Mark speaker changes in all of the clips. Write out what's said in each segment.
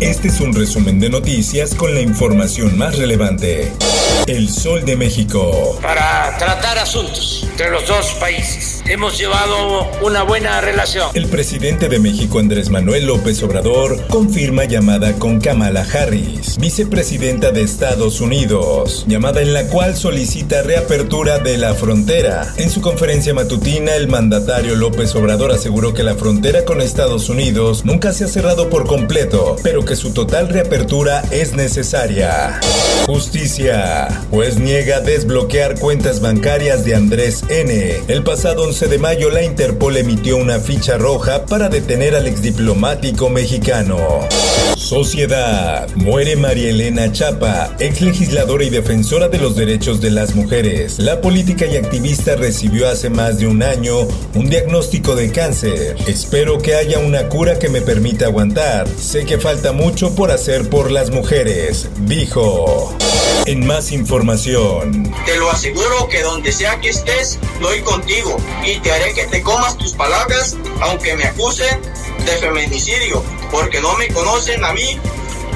Speaker 1: Este es un resumen de noticias con la información más relevante. El Sol de México.
Speaker 2: para tratar asuntos entre los dos países. Hemos llevado una buena relación.
Speaker 1: El presidente de México, Andrés Manuel López Obrador, confirma llamada con Kamala Harris, vicepresidenta de Estados Unidos, llamada en la cual solicita reapertura de la frontera. En su conferencia matutina, el mandatario López Obrador aseguró que la frontera con Estados Unidos nunca se ha cerrado por completo, pero que su total reapertura es necesaria. Justicia. Juez niega desbloquear cuentas bancarias de Andrés N. El pasado 11 de mayo la Interpol emitió una ficha roja para detener al exdiplomático mexicano. Sociedad. Muere María Elena Chapa, ex legisladora y defensora de los derechos de las mujeres. La política y activista recibió hace más de un año un diagnóstico de cáncer. Espero que haya una cura que me permita aguantar. Sé que falta mucho por hacer por las mujeres, dijo. En más información.
Speaker 3: Te lo aseguro que donde sea que estés, doy contigo y te haré que te comas tus palabras, aunque me acusen de feminicidio, porque no me conocen a mí,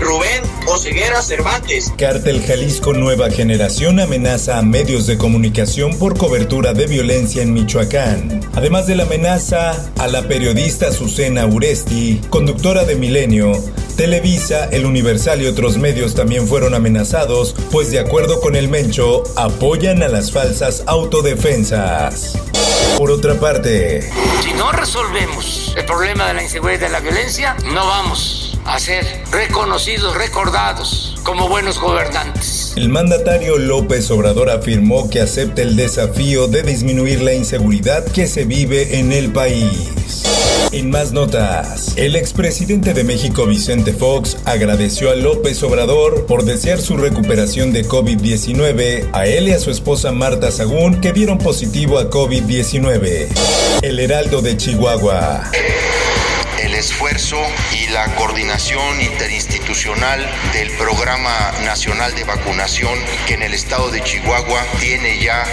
Speaker 3: Rubén Oseguera Cervantes.
Speaker 1: Cártel Jalisco Nueva Generación amenaza a medios de comunicación por cobertura de violencia en Michoacán. Además de la amenaza a la periodista Susana Uresti, conductora de Milenio, Televisa, El Universal y otros medios también fueron amenazados, pues de acuerdo con el Mencho, apoyan a las falsas autodefensas. Por otra parte,
Speaker 2: Si no resolvemos el problema de la inseguridad y de la violencia, no vamos a ser reconocidos, recordados como buenos gobernantes.
Speaker 1: El mandatario López Obrador afirmó que acepta el desafío de disminuir la inseguridad que se vive en el país. En más notas, el expresidente de México Vicente Fox agradeció a López Obrador por desear su recuperación de COVID-19 a él y a su esposa Marta Sagún que dieron positivo a COVID-19. El Heraldo de Chihuahua.
Speaker 4: Esfuerzo y la coordinación interinstitucional del Programa Nacional de Vacunación que en el estado de Chihuahua tiene ya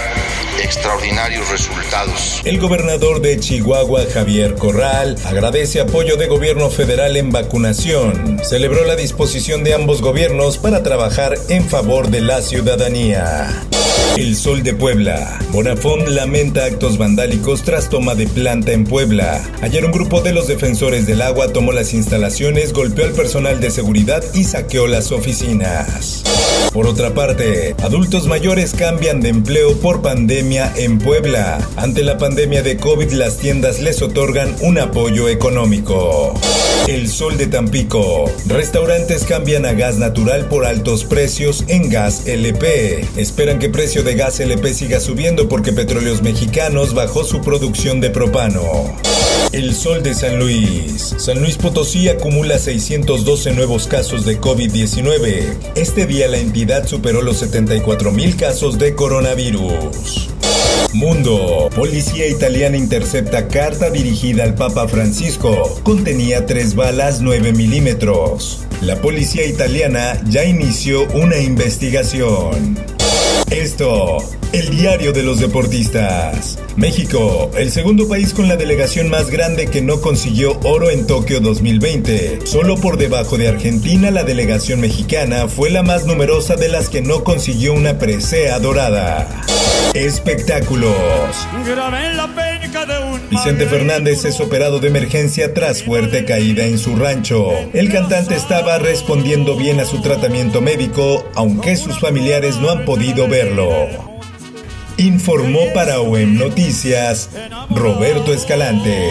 Speaker 4: extraordinarios resultados.
Speaker 1: El gobernador de Chihuahua, Javier Corral, agradece apoyo de gobierno federal en vacunación. Celebró la disposición de ambos gobiernos para trabajar en favor de la ciudadanía. El Sol de Puebla. Bonafón lamenta actos vandálicos tras toma de planta en Puebla. Ayer un grupo de los defensores del agua tomó las instalaciones, golpeó al personal de seguridad y saqueó las oficinas. Por otra parte, adultos mayores cambian de empleo por pandemia en Puebla. Ante la pandemia de COVID, las tiendas les otorgan un apoyo económico. El Sol de Tampico. Restaurantes cambian a gas natural por altos precios en gas LP. Esperan que precio de gas LP siga subiendo porque Petróleos Mexicanos bajó su producción de propano. El Sol de San Luis. San Luis Potosí acumula 612 nuevos casos de COVID-19. Este día la entidad superó los 74 mil casos de coronavirus. Mundo. Policía italiana intercepta carta dirigida al Papa Francisco. Contenía tres balas 9 milímetros. La policía italiana ya inició una investigación. Esto, el diario de los deportistas. México, el segundo país con la delegación más grande que no consiguió oro en Tokio 2020. Solo por debajo de Argentina, la delegación mexicana fue la más numerosa de las que no consiguió una presea dorada. Espectáculos. Vicente Fernández es operado de emergencia tras fuerte caída en su rancho. El cantante estaba respondiendo bien a su tratamiento médico, aunque sus familiares no han podido verlo. Informó para OEM Noticias Roberto Escalante.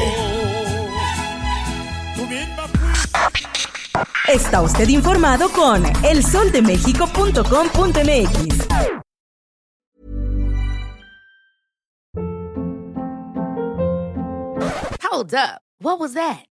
Speaker 5: Está usted informado con elsoldemexico.com.mx.
Speaker 6: Hold up. What was that?